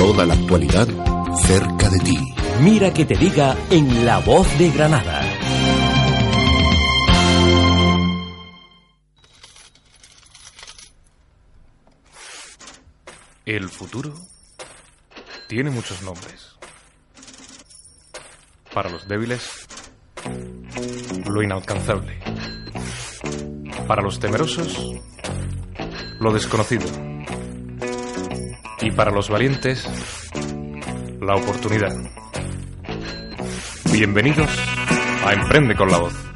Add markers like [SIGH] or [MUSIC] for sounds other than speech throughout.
Toda la actualidad cerca de ti. Mira que te diga en La Voz de Granada. El futuro tiene muchos nombres. Para los débiles, lo inalcanzable. Para los temerosos, lo desconocido. Y para los valientes, la oportunidad. Bienvenidos a Emprende con la Voz.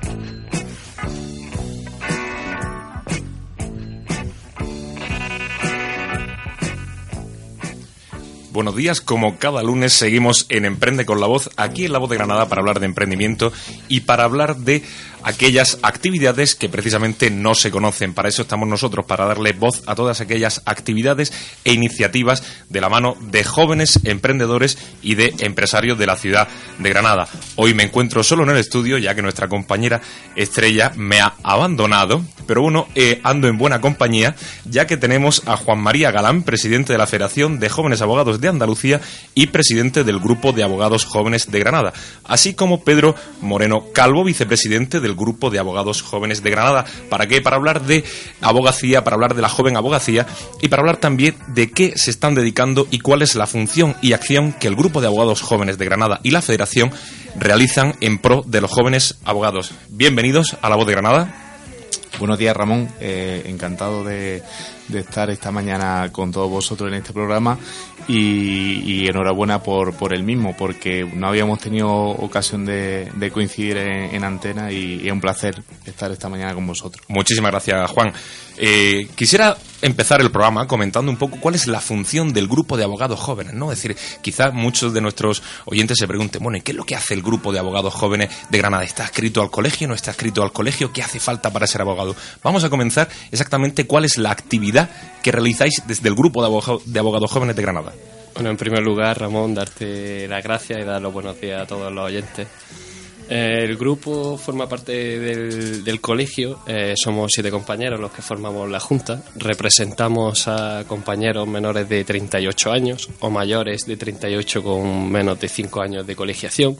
Buenos días, como cada lunes seguimos en Emprende con la Voz, aquí en La Voz de Granada para hablar de emprendimiento y para hablar de aquellas actividades que precisamente no se conocen. Para eso estamos nosotros, para darle voz a todas aquellas actividades e iniciativas de la mano de jóvenes emprendedores y de empresarios de la ciudad de Granada. Hoy me encuentro solo en el estudio, ya que nuestra compañera Estrella me ha abandonado, pero bueno, eh, ando en buena compañía, ya que tenemos a Juan María Galán, presidente de la Federación de Jóvenes Abogados de Andalucía y presidente del Grupo de Abogados Jóvenes de Granada, así como Pedro Moreno Calvo, vicepresidente del Grupo de Abogados Jóvenes de Granada. ¿Para qué? Para hablar de abogacía, para hablar de la joven abogacía y para hablar también de qué se están dedicando y cuál es la función y acción que el Grupo de Abogados Jóvenes de Granada y la Federación realizan en pro de los jóvenes abogados. Bienvenidos a La Voz de Granada. Buenos días, Ramón. Eh, encantado de, de, estar esta mañana con todos vosotros en este programa y, y enhorabuena por, por el mismo, porque no habíamos tenido ocasión de, coincidir en, en antena y, y, es un placer estar esta mañana con vosotros. Muchísimas gracias, Juan. Eh, quisiera empezar el programa comentando un poco cuál es la función del grupo de abogados jóvenes, ¿no? Es decir, quizás muchos de nuestros oyentes se pregunten, bueno, ¿y qué es lo que hace el grupo de abogados jóvenes de Granada? ¿Está escrito al colegio? ¿No está escrito al colegio? ¿Qué hace falta para ser abogado? Vamos a comenzar exactamente cuál es la actividad que realizáis desde el grupo de abogados, de abogados jóvenes de Granada. Bueno, en primer lugar, Ramón, darte las gracias y dar los buenos días a todos los oyentes. El grupo forma parte del, colegio, eh, somos siete compañeros los que formamos la junta, representamos a compañeros menores de 38 años o mayores de 38 con menos de 5 años de colegiación.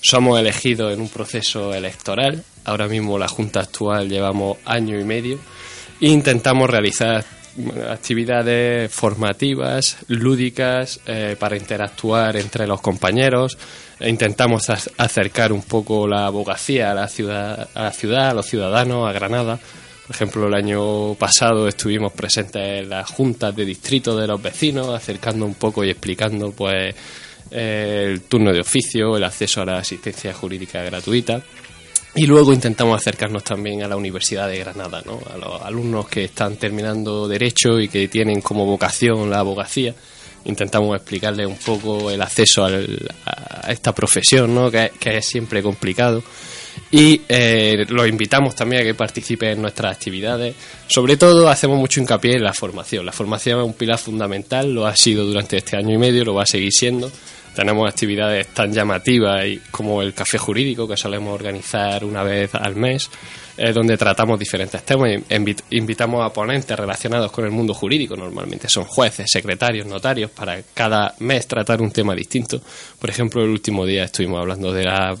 Somos elegidos en un proceso electoral, ahora mismo la junta actual llevamos año y medio e intentamos realizar actividades formativas, lúdicas, eh, para interactuar entre los compañeros. Intentamos acercar un poco la abogacía a la ciudad, a la ciudad, a los ciudadanos, a Granada. Por ejemplo, el año pasado estuvimos presentes en las juntas de distrito de los vecinos, acercando un poco y explicando, pues, el turno de oficio, el acceso a la asistencia jurídica gratuita. Y luego intentamos acercarnos también a la Universidad de Granada, ¿no? a los alumnos que están terminando Derecho y que tienen como vocación la abogacía. Intentamos explicarles un poco el acceso a esta profesión, ¿no? que, que es siempre complicado. Y eh, los invitamos también a que participen en nuestras actividades. Sobre todo hacemos mucho hincapié en la formación. La formación es un pilar fundamental, lo ha sido durante este año y medio, lo va a seguir siendo tenemos actividades tan llamativas como el café jurídico que solemos organizar una vez al mes, donde tratamos diferentes temas. Invitamos a ponentes relacionados con el mundo jurídico, normalmente son jueces, secretarios, notarios, para cada mes tratar un tema distinto. Por ejemplo, el último día estuvimos hablando de la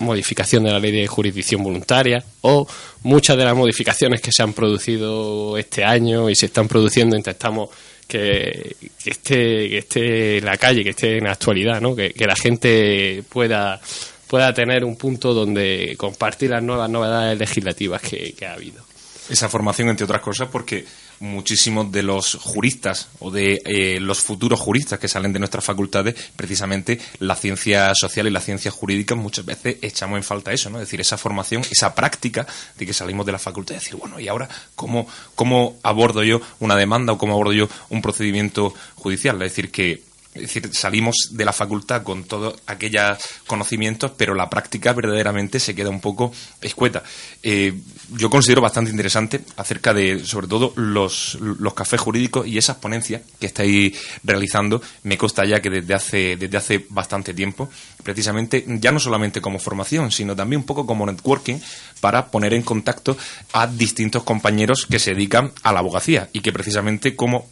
modificación de la ley de jurisdicción voluntaria o muchas de las modificaciones que se han producido este año y se están produciendo intentamos que, que, esté, que esté en la calle, que esté en la actualidad, ¿no? que, que la gente pueda, pueda tener un punto donde compartir las nuevas novedades legislativas que, que ha habido. Esa formación, entre otras cosas, porque muchísimos de los juristas o de eh, los futuros juristas que salen de nuestras facultades, precisamente la ciencia social y la ciencia jurídica, muchas veces echamos en falta eso, ¿no? Es decir, esa formación, esa práctica de que salimos de la facultad y decir, bueno, ¿y ahora cómo, cómo abordo yo una demanda o cómo abordo yo un procedimiento judicial? Es decir, que es decir, salimos de la facultad con todos aquellos conocimientos, pero la práctica verdaderamente se queda un poco escueta. Eh, yo considero bastante interesante acerca de, sobre todo, los, los cafés jurídicos y esas ponencias que estáis realizando. Me consta ya que desde hace, desde hace bastante tiempo, precisamente, ya no solamente como formación, sino también un poco como networking para poner en contacto a distintos compañeros que se dedican a la abogacía y que precisamente como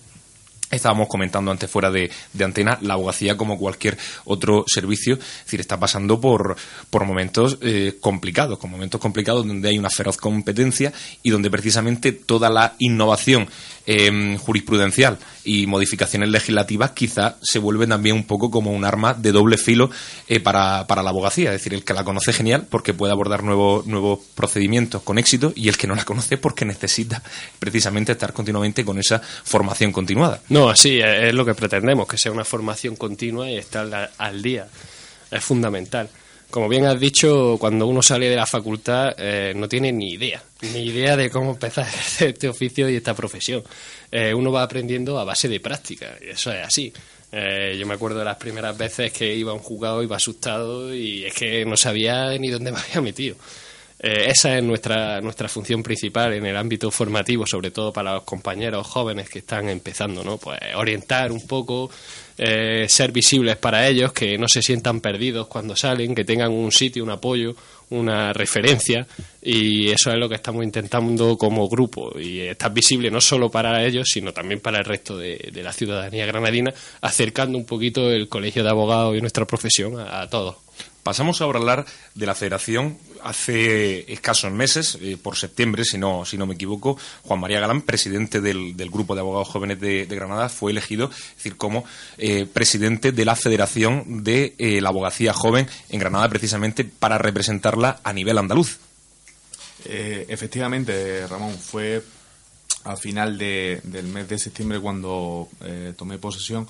Estábamos comentando antes fuera de, antena, la abogacía como cualquier otro servicio, es decir, está pasando por, por momentos eh, complicados, con momentos complicados donde hay una feroz competencia y donde precisamente toda la innovación eh, jurisprudencial y modificaciones legislativas quizá se vuelven también un poco como un arma de doble filo eh, para, para, la abogacía, es decir, el que la conoce genial porque puede abordar nuevos, nuevos procedimientos con éxito y el que no la conoce porque necesita precisamente estar continuamente con esa formación continuada. Así es lo que pretendemos, que sea una formación continua y estar al día. Es fundamental. Como bien has dicho, cuando uno sale de la facultad eh, no tiene ni idea, ni idea de cómo empezar [LAUGHS] este oficio y esta profesión. Eh, uno va aprendiendo a base de práctica, y eso es así. Eh, yo me acuerdo de las primeras veces que iba a un jugado, iba asustado y es que no sabía ni dónde me había metido. Eh, esa es nuestra, nuestra función principal en el ámbito formativo, sobre todo para los compañeros jóvenes que están empezando, ¿no? Pues orientar un poco, eh, ser visibles para ellos, que no se sientan perdidos cuando salen, que tengan un sitio, un apoyo, una referencia y eso es lo que estamos intentando como grupo y estar visible no solo para ellos sino también para el resto de, la ciudadanía granadina acercando un poquito el colegio de abogados y nuestra profesión a todos. Pasamos ahora a hablar de la federación. Hace escasos meses, eh, por septiembre, si no, si no me equivoco, Juan María Galán, presidente del, grupo de abogados jóvenes de, Granada, fue elegido, decir, como eh, presidente de la Federación de eh, la Abogacía Joven en Granada, precisamente para representarla a nivel andaluz. efectivamente, Ramón, fue al final del mes de septiembre cuando tomé posesión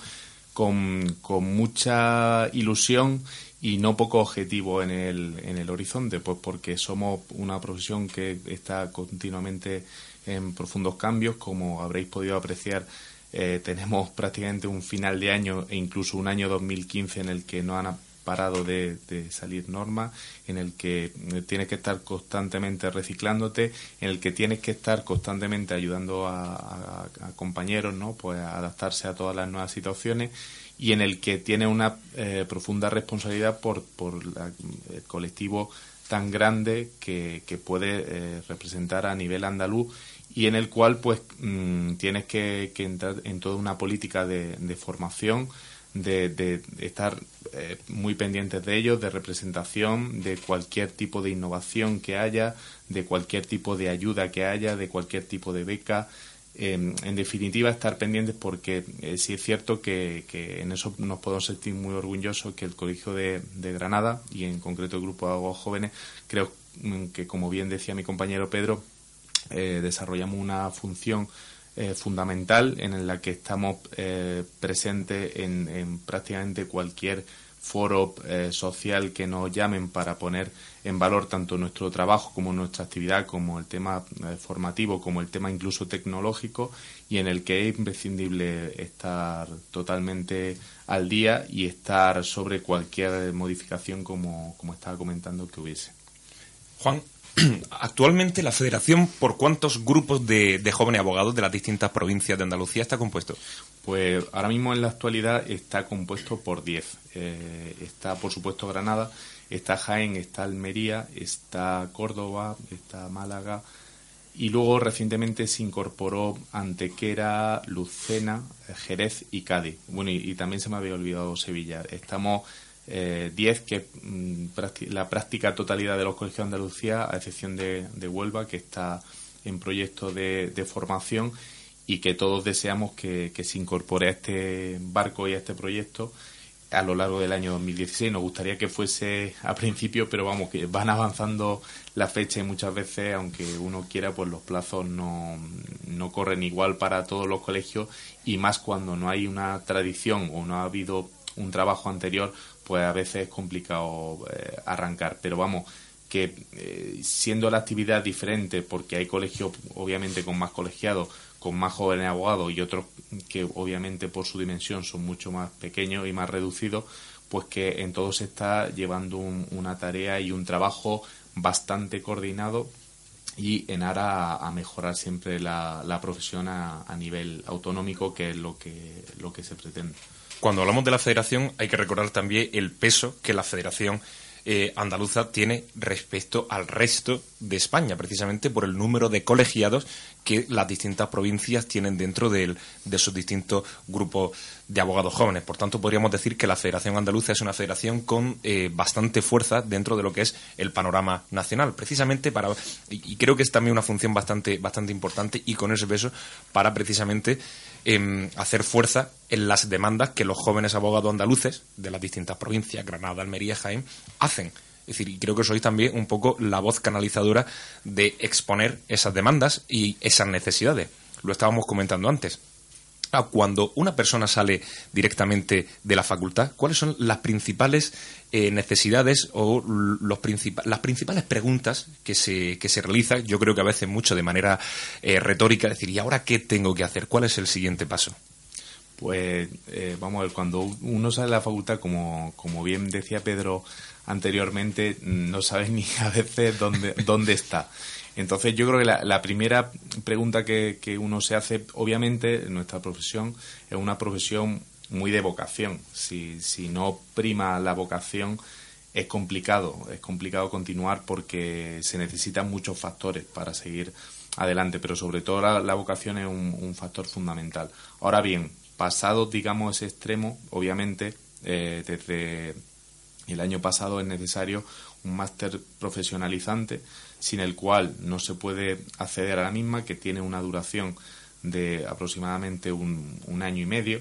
con, con mucha ilusión y no poco objetivo en el, en el horizonte, pues porque somos una profesión que está continuamente en profundos cambios, como habréis podido apreciar. Eh, tenemos [LAUGHS] prácticamente un final de año e incluso un año 2015 en el que no han parado de, salir normas, en el que eh, tienes que estar constantemente reciclándote, en el que tienes que estar constantemente ayudando a, a compañeros, ¿no? Pues a adaptarse a todas las nuevas situaciones y en el que tiene una eh, profunda responsabilidad por, por el colectivo tan grande que, que puede eh, representar a nivel andaluz y en el cual pues mm, tienes que, que, entrar en toda una política de, de formación de, de, estar eh, muy pendientes de ellos, de representación, de cualquier tipo de innovación que haya, de cualquier tipo de ayuda que haya, de cualquier tipo de beca, En definitiva, estar pendientes porque eh, sí es cierto que, en eso nos podemos sentir muy orgullosos que el Colegio de, Granada y en concreto el Grupo de Abogados Jóvenes, creo que como bien decía mi compañero Pedro, eh, desarrollamos una función eh, fundamental en la que estamos presentes en prácticamente cualquier foro eh, social que nos llamen para poner en valor tanto nuestro trabajo como nuestra actividad, como el tema eh, formativo, como el tema incluso tecnológico, y en el que es imprescindible estar totalmente al día y estar sobre cualquier modificación como, como estaba comentando que hubiese. Juan, [CLEARS THROAT] actualmente la federación, ¿por cuántos grupos de, jóvenes abogados de las distintas provincias de Andalucía está compuesto? Pues ahora mismo en la actualidad está compuesto por 10. Eh, está, por supuesto, Granada, está Jaén, está Almería, está Córdoba, está Málaga. Y luego recientemente se incorporó Antequera, Lucena, Jerez y Cádiz. Bueno, y también se me había olvidado Sevilla. Estamos 10 eh, que mm, la práctica totalidad de los colegios de Andalucía, a excepción de, Huelva, que está en proyecto de, formación y que todos deseamos que, se incorpore a este barco y a este proyecto a lo largo del año 2016. Nos gustaría que fuese a principio, pero vamos, que van avanzando la fecha y muchas veces, aunque uno quiera, pues los plazos no, no corren igual para todos los colegios y más cuando no hay una tradición o no ha habido un trabajo anterior pues a veces es complicado eh, arrancar. Pero vamos, que eh, siendo la actividad diferente, porque hay colegios obviamente con más colegiados, con más jóvenes abogados y otros que obviamente por su dimensión son mucho más pequeños y más reducidos, pues que en todos se está llevando una tarea y un trabajo bastante coordinado y en ara a, mejorar siempre la, la profesión a, a, nivel autonómico, que es lo que, lo que se pretende. Cuando hablamos de la federación hay que recordar también el peso que la federación eh, andaluza tiene respecto al resto de España, precisamente por el número de colegiados que las distintas provincias tienen dentro de esos distintos grupos de abogados jóvenes. Por tanto, podríamos decir que la Federación Andaluza es una federación con eh, bastante fuerza dentro de lo que es el panorama nacional, precisamente para, y, creo que es también una función bastante, bastante importante y con ese peso para precisamente em, hacer fuerza en las demandas que los jóvenes abogados andaluces de las distintas provincias, Granada, Almería, Jaén, hacen. Es decir, creo que sois también un poco la voz canalizadora de exponer esas demandas y esas necesidades. Lo estábamos comentando antes cuando una persona sale directamente de la facultad, ¿cuáles son las principales eh, necesidades o los las principales preguntas que se, que se realizan? Yo creo que a veces mucho de manera eh, retórica, decir, ¿y ahora qué tengo que hacer? ¿Cuál es el siguiente paso? Pues eh, vamos a ver, cuando uno sale de la facultad, como, como bien decía Pedro anteriormente, no sabe ni a veces dónde, [LAUGHS] dónde está. Entonces yo creo que la, primera pregunta que, uno se hace, obviamente nuestra profesión es una profesión muy de vocación. Si, si no prima la vocación es complicado, es complicado continuar porque se necesitan muchos factores para seguir adelante, pero sobre todo la, vocación es un, factor fundamental. Ahora bien, pasado, digamos, ese extremo, obviamente, eh, desde el año pasado es necesario un máster profesionalizante sin el cual no se puede acceder a la misma, que tiene una duración de aproximadamente un, año y medio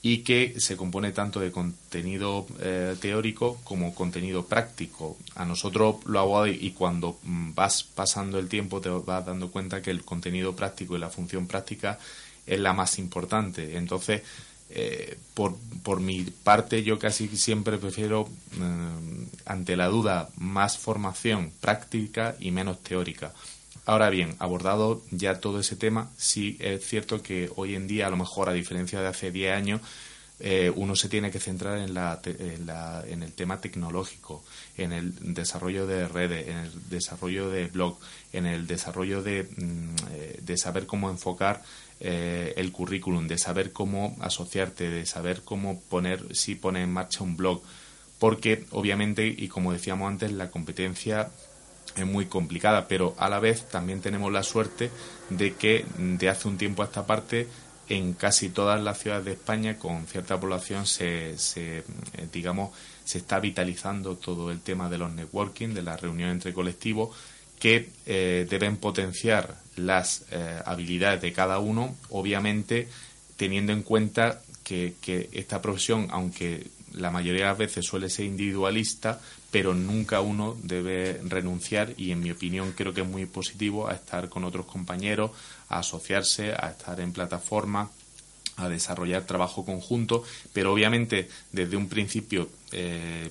y que se compone tanto de contenido eh, teórico como contenido práctico. A nosotros lo hago y cuando mm, vas pasando el tiempo te vas dando cuenta que el contenido práctico y la función práctica es la más importante. Entonces, eh, por, por, mi parte, yo casi siempre prefiero, eh, ante la duda, más formación práctica y menos teórica. Ahora bien, abordado ya todo ese tema, sí es cierto que hoy en día, a lo mejor a diferencia de hace 10 años, eh, uno se tiene que centrar en, la, en, la, en, el tema tecnológico, en el desarrollo de redes, en el desarrollo de blog, en el desarrollo de, mm, de saber cómo enfocar eh, el currículum, de saber cómo asociarte, de saber cómo poner, si pone en marcha un blog, porque obviamente, y como decíamos antes, la competencia es muy complicada, pero a la vez también tenemos la suerte de que de hace un tiempo a esta parte en casi todas las ciudades de España con cierta población se, se eh, digamos se está vitalizando todo el tema de los networking, de la reunión entre colectivos que eh, deben potenciar las eh, habilidades de cada uno, obviamente teniendo en cuenta que, esta profesión, aunque la mayoría de las veces suele ser individualista, pero nunca uno debe renunciar y en mi opinión creo que es muy positivo a estar con otros compañeros, a asociarse, a estar en plataforma, a desarrollar trabajo conjunto, pero obviamente desde un principio eh,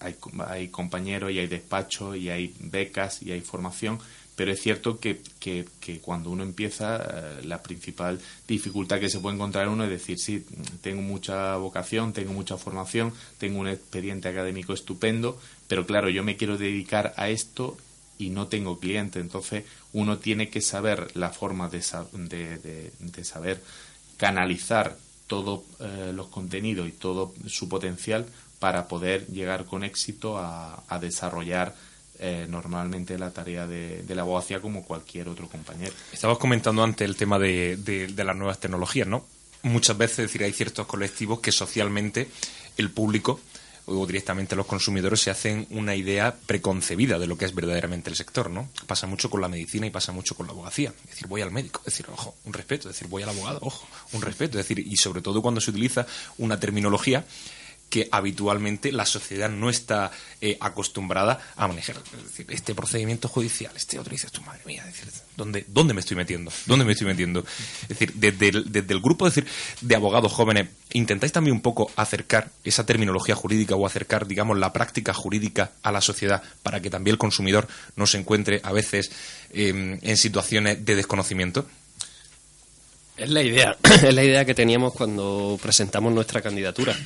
hay, hay compañeros y hay despachos y hay becas y hay formación, pero es cierto que, que, cuando uno empieza, eh, la principal dificultad que se puede encontrar uno es decir, sí, tengo mucha vocación, tengo mucha formación, tengo un expediente académico estupendo, pero claro, yo me quiero dedicar a esto y no tengo cliente. Entonces, uno tiene que saber la forma de, de, de, saber canalizar todos eh, los contenidos y todo su potencial para poder llegar con éxito a, desarrollar eh, normalmente la tarea de, la abogacía como cualquier otro compañero. Estabas comentando antes el tema de, de, las nuevas tecnologías, ¿no? Muchas veces, decir, hay ciertos colectivos que socialmente el público o directamente los consumidores se hacen una idea preconcebida de lo que es verdaderamente el sector, ¿no? Pasa mucho con la medicina y pasa mucho con la abogacía. Es decir, voy al médico, es decir, ojo, un respeto, es decir, voy al abogado, ojo, un respeto, es decir, y sobre todo cuando se utiliza una terminología que habitualmente la sociedad no está eh, acostumbrada a manejar. Es decir, este procedimiento judicial, este otro, dices tu madre mía, decir, ¿dónde, ¿dónde me estoy metiendo? ¿Dónde me estoy metiendo? Es decir, desde el, desde el grupo decir, de abogados jóvenes, ¿intentáis también un poco acercar esa terminología jurídica o acercar, digamos, la práctica jurídica a la sociedad para que también el consumidor no se encuentre a veces em, en situaciones de desconocimiento? Es la idea, [CLEARS THROAT] es la idea que teníamos cuando presentamos nuestra candidatura.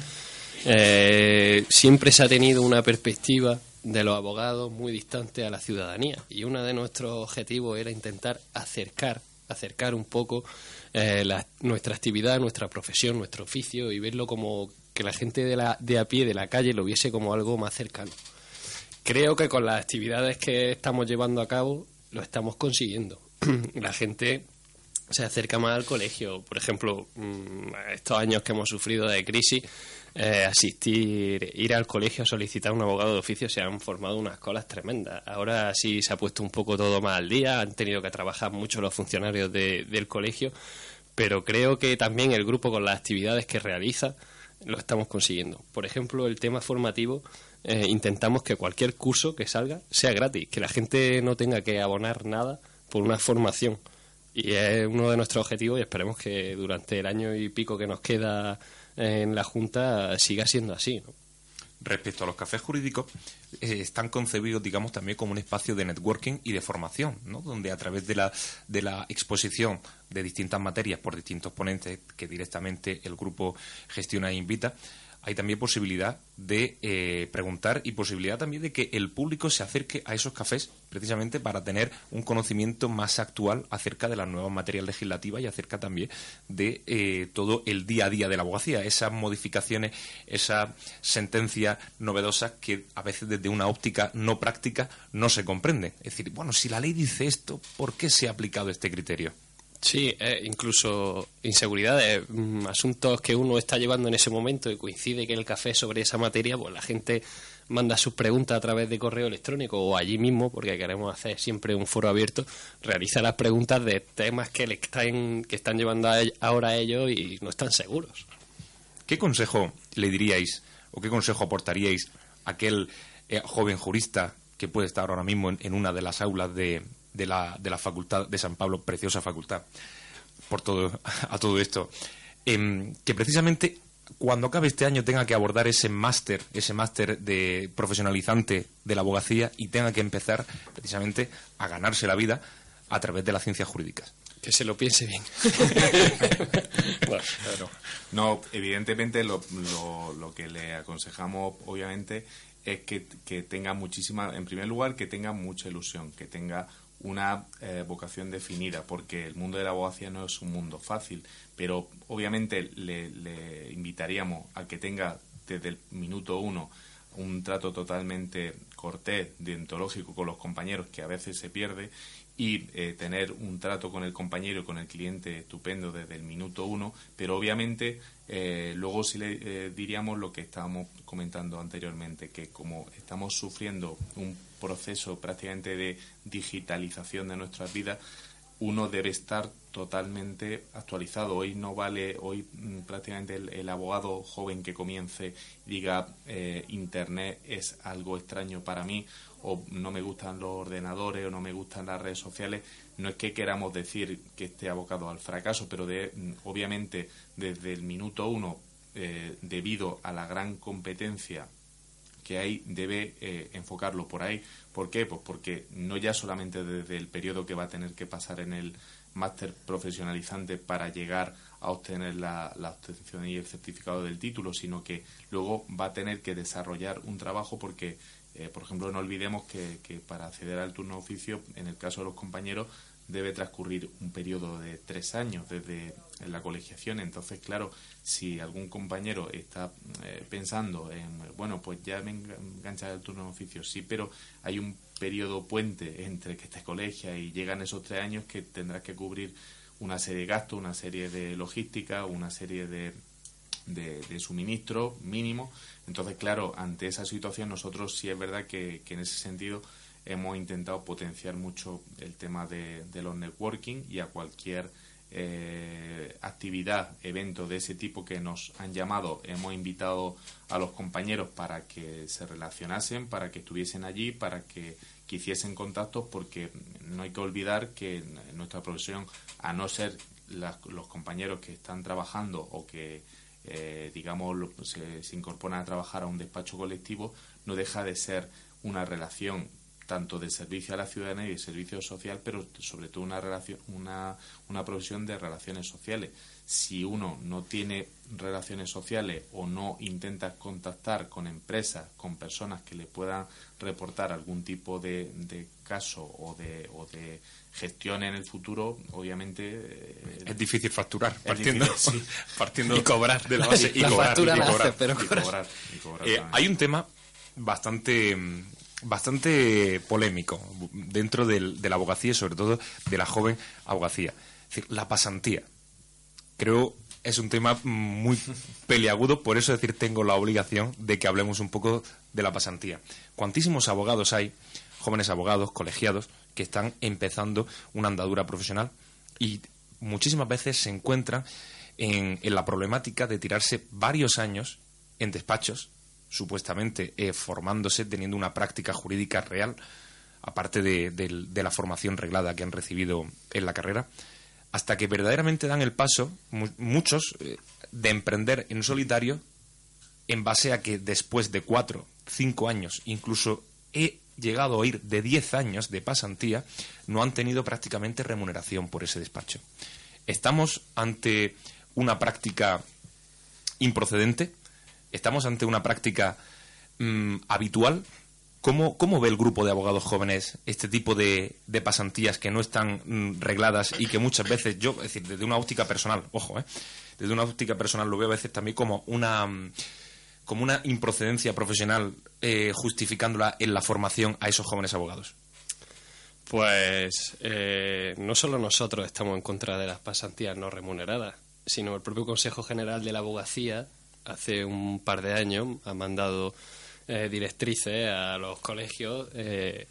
Eh, siempre se ha tenido una perspectiva de los abogados muy distante a la ciudadanía y uno de nuestros objetivos era intentar acercar, acercar un poco eh, nuestra actividad, nuestra profesión, nuestro oficio y verlo como que la gente de, la, de a pie de la calle lo viese como algo más cercano. Creo que con las actividades que estamos llevando a cabo lo estamos consiguiendo. [CLEARS THROAT] la gente se acerca más al colegio. Por ejemplo, mm, estos años que hemos sufrido de crisis, eh, asistir, ir al colegio a solicitar un abogado de oficio, se han formado unas colas tremendas. Ahora sí se ha puesto un poco todo más al día, han tenido que trabajar mucho los funcionarios del colegio, pero creo que también el grupo con las actividades que realiza lo estamos consiguiendo. Por ejemplo, el tema formativo, eh, intentamos que cualquier curso que salga sea gratis, que la gente no tenga que abonar nada por una formación y es uno de nuestros objetivos y esperemos que durante el año y pico que nos queda en la Junta siga siendo así. Respecto a los cafés jurídicos, eh, están concebidos, digamos, también como un espacio de networking y de formación, ¿no? Donde a través de la, de la exposición de distintas materias por distintos ponentes que directamente el grupo gestiona e invita, hay también posibilidad de eh, preguntar y posibilidad también de que el público se acerque a esos cafés precisamente para tener un conocimiento más actual acerca de las nuevas materias legislativas y acerca también de eh, todo el día a día de la abogacía, esas modificaciones, esas sentencias novedosas que a veces desde una óptica no práctica no se comprende. Es decir, bueno, si la ley dice esto, ¿por qué se ha aplicado este criterio? Sí, eh, incluso inseguridades, mm, asuntos que uno está llevando en ese momento y coincide que el café sobre esa materia, pues la gente manda sus preguntas a través de correo electrónico o allí mismo, porque queremos hacer siempre un foro abierto, realiza las preguntas de temas que le están, que están llevando ahora ellos y no están seguros. ¿Qué consejo le diríais o qué consejo aportaríais a aquel eh, joven jurista que puede estar ahora mismo en una de las aulas de, de la, de la Facultad de San Pablo, preciosa facultad, por todo, a todo esto, em, que precisamente cuando acabe este año tenga que abordar ese máster, ese máster de profesionalizante de la abogacía y tenga que empezar precisamente a ganarse la vida a través de las ciencias jurídicas. Que se lo piense bien. [LAUGHS] No, evidentemente lo, lo, lo que le aconsejamos, obviamente, es que, que, tenga muchísima, en primer lugar, que tenga mucha ilusión, que tenga una eh, vocación definida, porque el mundo de la abogacía no es un mundo fácil, pero obviamente le, invitaríamos a que tenga desde el minuto uno un trato totalmente cortés, deontológico con los compañeros, que a veces se pierde, y eh, tener un trato con el compañero y con el cliente estupendo desde el minuto uno, pero obviamente eh, luego sí le diríamos lo que estábamos comentando anteriormente, que como estamos sufriendo un proceso prácticamente de digitalización de nuestras vidas, uno debe estar totalmente actualizado. Hoy no vale, hoy mm, prácticamente el, abogado joven que comience diga eh, Internet es algo extraño para mí o no me gustan los ordenadores o no me gustan las redes sociales. No es que queramos decir que esté abocado al fracaso, pero de, mm, obviamente desde el minuto uno, eh, debido a la gran competencia que hay debe eh, enfocarlo por ahí. ¿Por qué? Pues porque no ya solamente desde el periodo que va a tener que pasar en el máster profesionalizante para llegar a obtener la, obtención y el certificado del título, sino que luego va a tener que desarrollar un trabajo porque, eh, por ejemplo, no olvidemos que, que para acceder al turno oficio, en el caso de los compañeros, debe transcurrir un periodo de tres años desde la colegiación. Entonces, claro, si algún compañero está eh, pensando en, bueno, pues ya me engancha el turno de oficio, sí, pero hay un periodo puente entre que te colegia y llegan esos tres años que tendrás que cubrir una serie de gastos, una serie de logística, una serie de, de, de suministros mínimos. Entonces, claro, ante esa situación nosotros sí es verdad que, que en ese sentido hemos intentado potenciar mucho el tema de, los networking y a cualquier eh, actividad, evento de ese tipo que nos han llamado, hemos invitado a los compañeros para que se relacionasen, para que estuviesen allí, para que, hiciesen contactos, porque no hay que olvidar que nuestra profesión, a no ser los compañeros que están trabajando o que eh, digamos se, se incorporan a trabajar a un despacho colectivo, no deja de ser una relación tanto de servicio a la ciudadanía y de servicio social, pero sobre todo una, relación, una, una provisión de relaciones sociales. Si uno no tiene relaciones sociales o no intenta contactar con empresas, con personas que le puedan reportar algún tipo de, de caso o de, o de gestión en el futuro, obviamente... Eh, es difícil facturar, partiendo, [LAUGHS] partiendo y cobrar. de la base [LAUGHS] y, cobrar, y, hay un tema bastante bastante polémico dentro de la abogacía y sobre todo de la joven abogacía. Es decir, la pasantía. Creo es un tema muy peliagudo, por eso decir tengo la obligación de que hablemos un poco de la pasantía. Cuantísimos abogados hay, jóvenes abogados, colegiados, que están empezando una andadura profesional y muchísimas veces se encuentran en, la problemática de tirarse varios años en despachos, supuestamente eh, formándose, teniendo una práctica jurídica real, aparte de, la formación reglada que han recibido en la carrera, hasta que verdaderamente dan el paso, muchos, eh, de emprender en solitario en base a que después de cuatro, cinco años, incluso he llegado a oír de diez años de pasantía, no han tenido prácticamente remuneración por ese despacho. Estamos ante una práctica improcedente, estamos ante una práctica mm, habitual. ¿Cómo, ¿Cómo, ve el grupo de abogados jóvenes este tipo de, de pasantías que no están mm, regladas y que muchas veces yo, decir, desde una óptica personal, ojo, eh, desde una óptica personal lo veo a veces también como una mm, como una improcedencia profesional eh, justificándola en la formación a esos jóvenes abogados? Pues eh, no solo nosotros estamos en contra de las pasantías no remuneradas, sino el propio Consejo General de la Abogacía hace un par de años ha mandado eh, directrices a los colegios eh,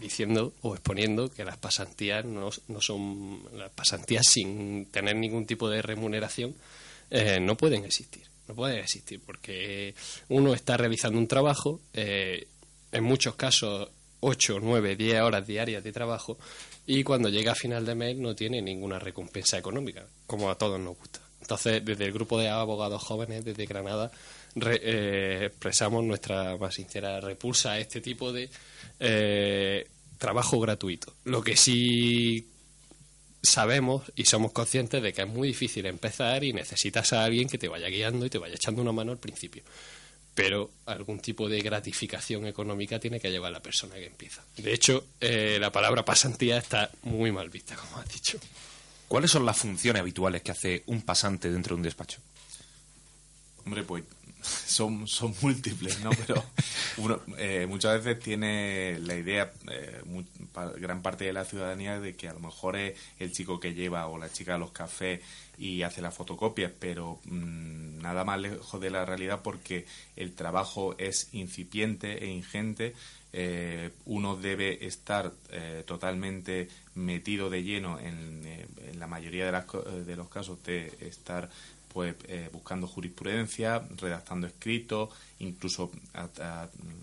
diciendo o exponiendo que las pasantías no, no, son las pasantías sin tener ningún tipo de remuneración no pueden existir no pueden existir porque uno está realizando un trabajo en muchos casos 8, 9, 10 horas diarias de trabajo y cuando llega a final de mes no tiene ninguna recompensa económica, como a todos nos gusta. Entonces, desde el grupo de abogados jóvenes, desde Granada, eh, expresamos nuestra más sincera repulsa a este tipo de eh, trabajo gratuito. Lo que sí sabemos y somos conscientes de que es muy difícil empezar y necesitas a alguien que te vaya guiando y te vaya echando una mano al principio pero algún tipo de gratificación económica tiene que llevar la persona que empieza. De hecho, eh, la palabra pasantía está muy mal vista, como has dicho. ¿Cuáles son las funciones habituales que hace un pasante dentro de un despacho? Hombre, pues [LAUGHS] son, son múltiples, ¿no? Pero uno, eh, muchas veces tiene la idea, eh, gran parte de la ciudadanía, de que a lo mejor es el chico que lleva o la chica a los cafés y hace las fotocopias, pero mm, nada más lejos de la realidad porque el trabajo es incipiente e ingente. Eh, uno debe estar totalmente metido de lleno en, en la mayoría de, las, de los casos de estar pues eh, buscando jurisprudencia, redactando escritos, incluso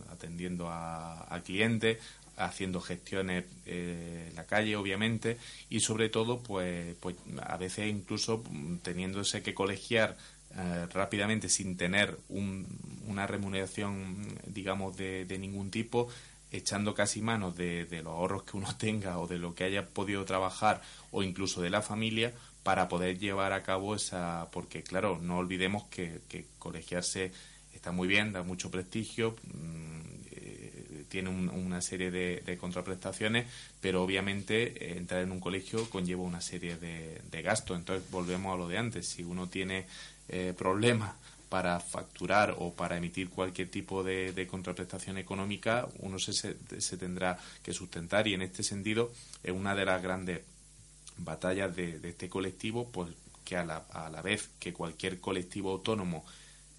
atendiendo a, clientes, haciendo gestiones eh, en la calle, obviamente, y sobre todo, pues, pues a veces incluso teniéndose que colegiar eh, rápidamente sin tener una remuneración, digamos, de, de, ningún tipo, echando casi manos de, de los ahorros que uno [LAUGHS] tenga o de lo que haya podido trabajar o incluso de la familia, para poder llevar a cabo esa, porque claro, no olvidemos que, colegiarse está muy bien, da mucho prestigio, mm, eh, tiene una serie de, contraprestaciones, pero obviamente eh, entrar en un colegio conlleva una serie de, gastos. Entonces volvemos a lo de antes, si uno tiene eh, problemas para facturar o para emitir cualquier tipo de, contraprestación económica, uno se, se, tendrá que sustentar y en este sentido es una de las grandes batallas de, este colectivo, pues que a la, a la, vez que cualquier colectivo autónomo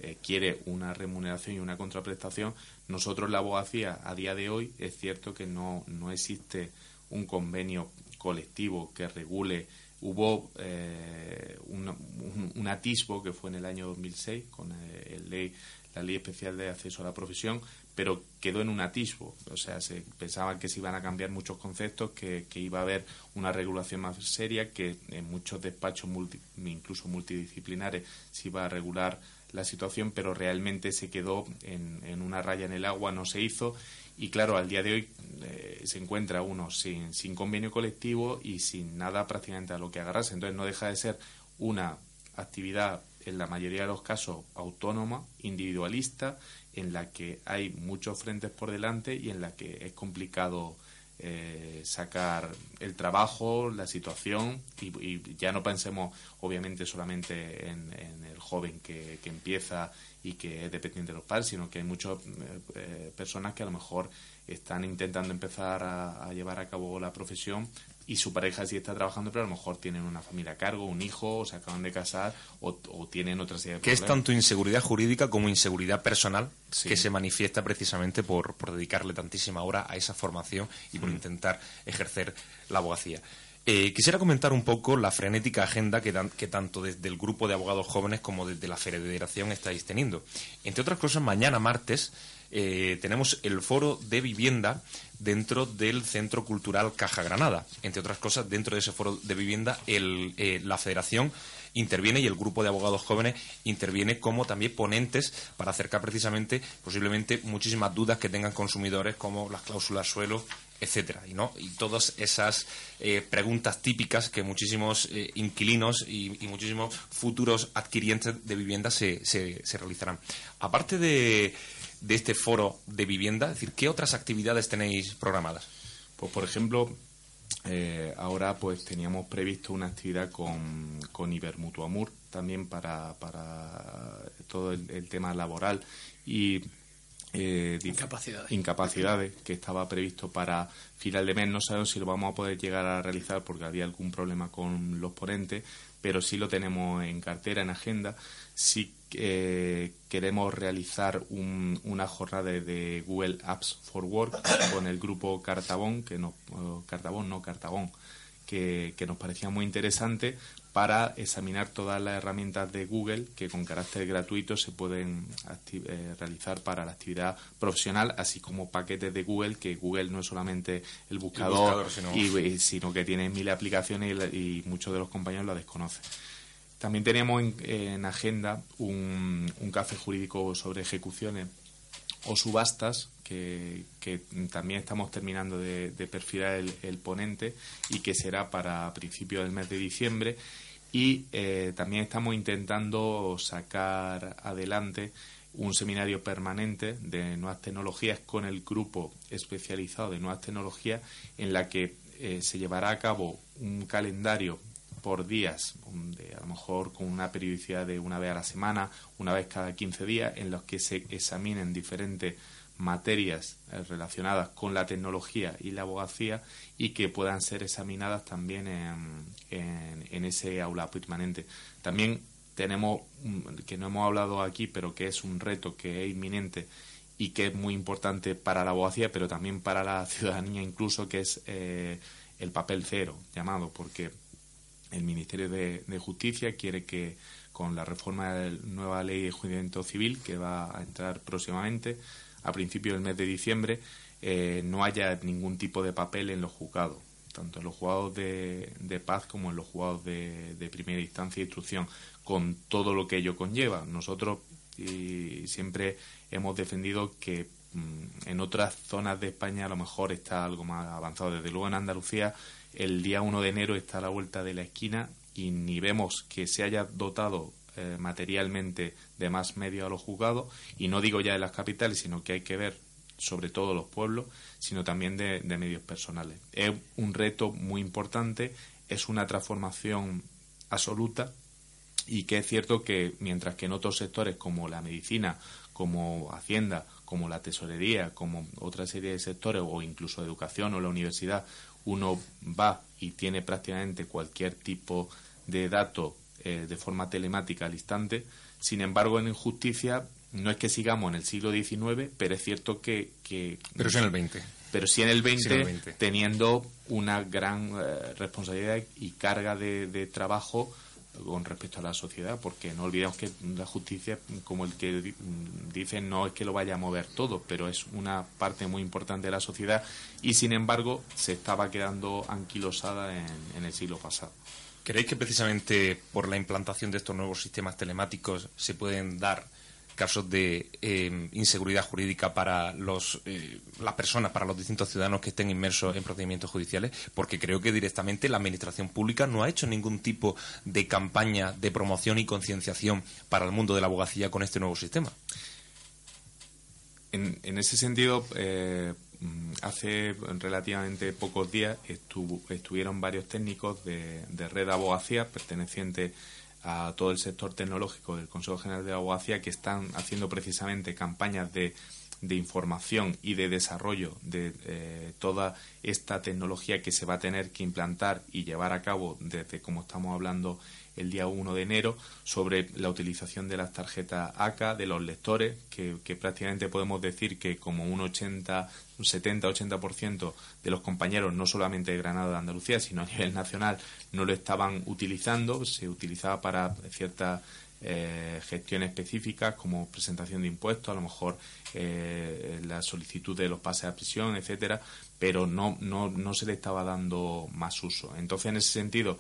eh, quiere una remuneración y una contraprestación, nosotros la abogacía a día de hoy es cierto que no, no existe un convenio colectivo que regule. Hubo eh, un, atisbo que fue en el año 2006 con eh, el ley, la ley especial de acceso a la profesión, pero quedó en un atisbo. O sea, se pensaba que se iban a cambiar muchos conceptos, que, iba a haber una regulación más seria, que en muchos despachos, incluso multidisciplinares, se iba a regular la situación, pero realmente se quedó en, una raya en el agua, no se hizo. Y claro, al día de hoy eh, se encuentra uno sin, sin convenio colectivo y sin nada prácticamente a lo que agarrarse. Entonces no deja de ser una actividad en la mayoría de los casos autónoma, individualista, en la que hay muchos frentes por delante y en la que es complicado eh, sacar el trabajo, la situación y, ya no pensemos obviamente solamente en, el joven que, empieza y que es dependiente de los padres, sino que hay muchas eh, personas que a lo mejor están intentando empezar a, llevar a cabo la profesión y su pareja sí está trabajando, pero a lo mejor tienen una familia a cargo, un hijo, o se acaban de casar, o, tienen otra serie de Que es tanto inseguridad jurídica como inseguridad personal que se manifiesta precisamente por, por dedicarle tantísima hora a esa formación y por mm. intentar ejercer la abogacía. Eh, quisiera comentar un poco la frenética agenda que, que, tanto desde el grupo de abogados jóvenes como desde la federación estáis teniendo. Entre otras cosas, mañana martes eh, tenemos el foro de vivienda dentro del Centro Cultural Caja Granada. Entre otras cosas, dentro de ese foro de vivienda, eh, la Federación interviene y el grupo de abogados jóvenes interviene como también ponentes para acercar precisamente, posiblemente, muchísimas dudas que tengan consumidores como las cláusulas suelo, etcétera y no y todas esas eh, preguntas típicas que muchísimos inquilinos y, muchísimos futuros adquirientes de vivienda se, se realizarán aparte de de este foro de vivienda? Es decir, ¿qué otras actividades tenéis programadas? Pues, por ejemplo, eh, ahora pues teníamos previsto una actividad con, con Ibermutuamur también para, para todo el, tema laboral y eh, incapacidades. incapacidades que estaba previsto para final de mes. No sabemos si lo vamos a poder llegar a realizar porque había algún problema con los ponentes, pero sí lo tenemos en cartera, en agenda. Sí eh, queremos realizar una jornada de, Google Apps for Work [COUGHS] con el grupo Cartabón, que no, Cartabón, no Cartabón, que, nos parecía muy interesante para examinar todas las herramientas de Google que con carácter gratuito se pueden eh, realizar para la actividad profesional, así como paquetes de Google, que Google no es solamente el buscador, sino... que tiene mil aplicaciones y, y muchos de los compañeros lo desconocen. También teníamos en, agenda un, café jurídico sobre ejecuciones o subastas que, también estamos terminando de, perfilar el, ponente y que será para principios del mes de diciembre. Y eh, también estamos intentando sacar adelante un seminario permanente de nuevas tecnologías con el grupo especializado de nuevas tecnologías en la que eh, se llevará a cabo un calendario por días, a lo mejor con una periodicidad de una vez a la semana, una vez cada 15 días, en los que se examinen diferentes materias eh, relacionadas con la tecnología y la abogacía y que puedan ser examinadas también en, en, ese aula permanente. También tenemos, que no hemos hablado aquí, pero que es un reto que es inminente y que es muy importante para la abogacía, pero también para la [LAUGHS] ciudadanía incluso, que es eh, el papel cero, llamado, porque el Ministerio de, Justicia quiere que con la reforma de la nueva ley de juicio civil que va a entrar próximamente a principios del mes de diciembre eh, no haya ningún tipo de papel en los juzgados tanto en los juzgados de, paz como en los juzgados de, primera instancia e instrucción con todo lo que ello conlleva. Nosotros siempre hemos defendido que mm, en otras zonas de España a lo mejor está algo más avanzado. Desde luego en Andalucía el día 1 de enero está a la vuelta de la esquina y ni vemos que se haya dotado eh, materialmente de más medios a los juzgados, y no digo ya de las capitales, sino que hay que ver sobre todo los pueblos, sino también de, medios personales. Es un reto muy importante, es una transformación absoluta y que es cierto que mientras que en otros sectores como la medicina, como Hacienda, como la tesorería, como otra serie de sectores o incluso educación o la universidad uno va y tiene prácticamente cualquier tipo de dato eh, de forma telemática al instante. Sin embargo, en justicia no es que sigamos en el siglo XIX, pero es cierto que... pero sí en el XX. Pero sí en el XX, teniendo una gran eh, responsabilidad y carga de trabajo con respecto a la sociedad, porque no olvidemos que la justicia, como el que dice, no es que lo vaya a mover todo, pero es una parte muy importante de la sociedad y sin embargo se estaba quedando anquilosada en, en el siglo pasado. ¿Creéis que precisamente por la implantación de estos nuevos sistemas telemáticos se pueden dar casos de eh, inseguridad jurídica para los, eh, las personas, para los distintos ciudadanos que estén inmersos en procedimientos judiciales, porque creo que directamente la Administración Pública no ha hecho ningún tipo de campaña de promoción y concienciación para el mundo de la abogacía con este nuevo sistema. En, en ese sentido, eh, hace relativamente pocos días estuvieron varios técnicos de, de Red Abogacía pertenecientes a todo el sector tecnológico del Consejo General de la Abogacía que están haciendo precisamente campañas de, de información y de desarrollo de eh, toda esta tecnología que se va a tener que implantar y llevar a cabo desde, como estamos hablando, el día 1 de enero sobre la utilización de las tarjetas ACA, de los lectores, que, prácticamente podemos decir que como un 80, un 70-80% de los compañeros, no solamente de Granada de Andalucía, sino a nivel nacional, no lo estaban utilizando, se utilizaba para ciertas eh, gestiones específicas como presentación de impuestos, a lo mejor eh, la solicitud de los pases a prisión, etcétera, pero no, no, no se le estaba dando más uso. Entonces, en ese sentido,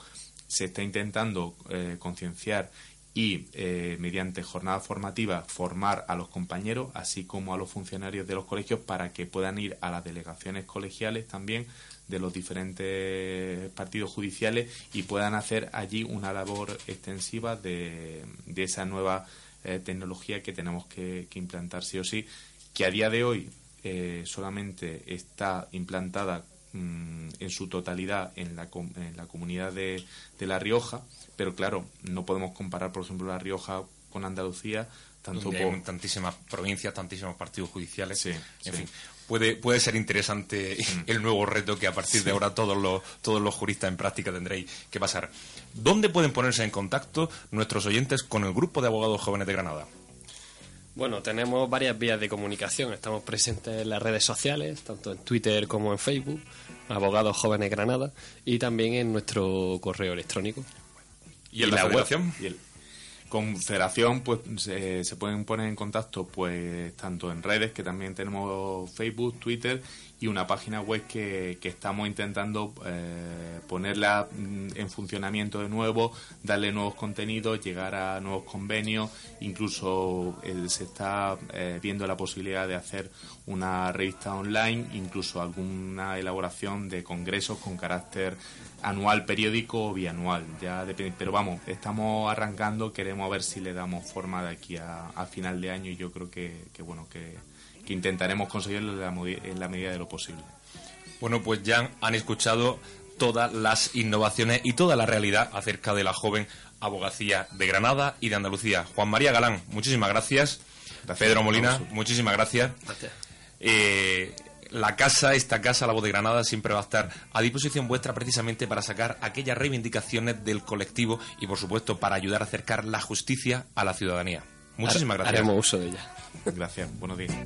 se está intentando eh, concienciar y eh, mediante jornada formativa formar a los compañeros así como a los funcionarios de los colegios para que puedan ir a las delegaciones colegiales también de los diferentes partidos judiciales y puedan hacer allí una labor extensiva de, de esa nueva eh, tecnología que tenemos que, implantar sí o sí que a día de hoy solamente está implantada Mm, en su totalidad en la, en la comunidad de, de, La Rioja, pero claro, no podemos comparar, por ejemplo, La Rioja con Andalucía. Tanto por... tantísimas provincias, tantísimos partidos judiciales. en fin, puede, puede ser interesante mm. el nuevo reto que a partir de ahora todos los, todos los juristas en práctica tendréis que pasar. ¿Dónde pueden ponerse en contacto nuestros oyentes con el grupo de abogados jóvenes de Granada? Bueno, tenemos varias vías de comunicación. Estamos presentes en las redes sociales, tanto en Twitter como en Facebook, Abogados Jóvenes Granada, y también en nuestro correo electrónico. ¿Y en la, web? Y con Federación pues se, se, pueden poner en contacto pues tanto en redes que también tenemos Facebook, Twitter y una página web que, que estamos intentando eh, ponerla mm, en funcionamiento de nuevo, darle nuevos contenidos, llegar a nuevos convenios, incluso eh, se está eh, viendo la posibilidad de hacer una revista online, incluso alguna elaboración de congresos con carácter anual, periódico o bianual, ya depende, pero vamos, estamos arrancando, queremos ver si le damos forma de aquí a, a final de año y yo creo que, que bueno, que que intentaremos conseguirlo en la, medida de lo posible. Bueno, pues ya han escuchado todas las innovaciones y toda la realidad acerca de la joven abogacía de Granada y de Andalucía. Juan María Galán, muchísimas gracias. Pedro Molina, muchísimas gracias. Eh, la casa, esta casa, la voz de Granada, siempre va a estar a disposición vuestra precisamente para sacar aquellas reivindicaciones del colectivo y, por supuesto, para ayudar a acercar la justicia a la ciudadanía. Muchísimas gracias. Haremos uso de ella. Gracias, buenos días.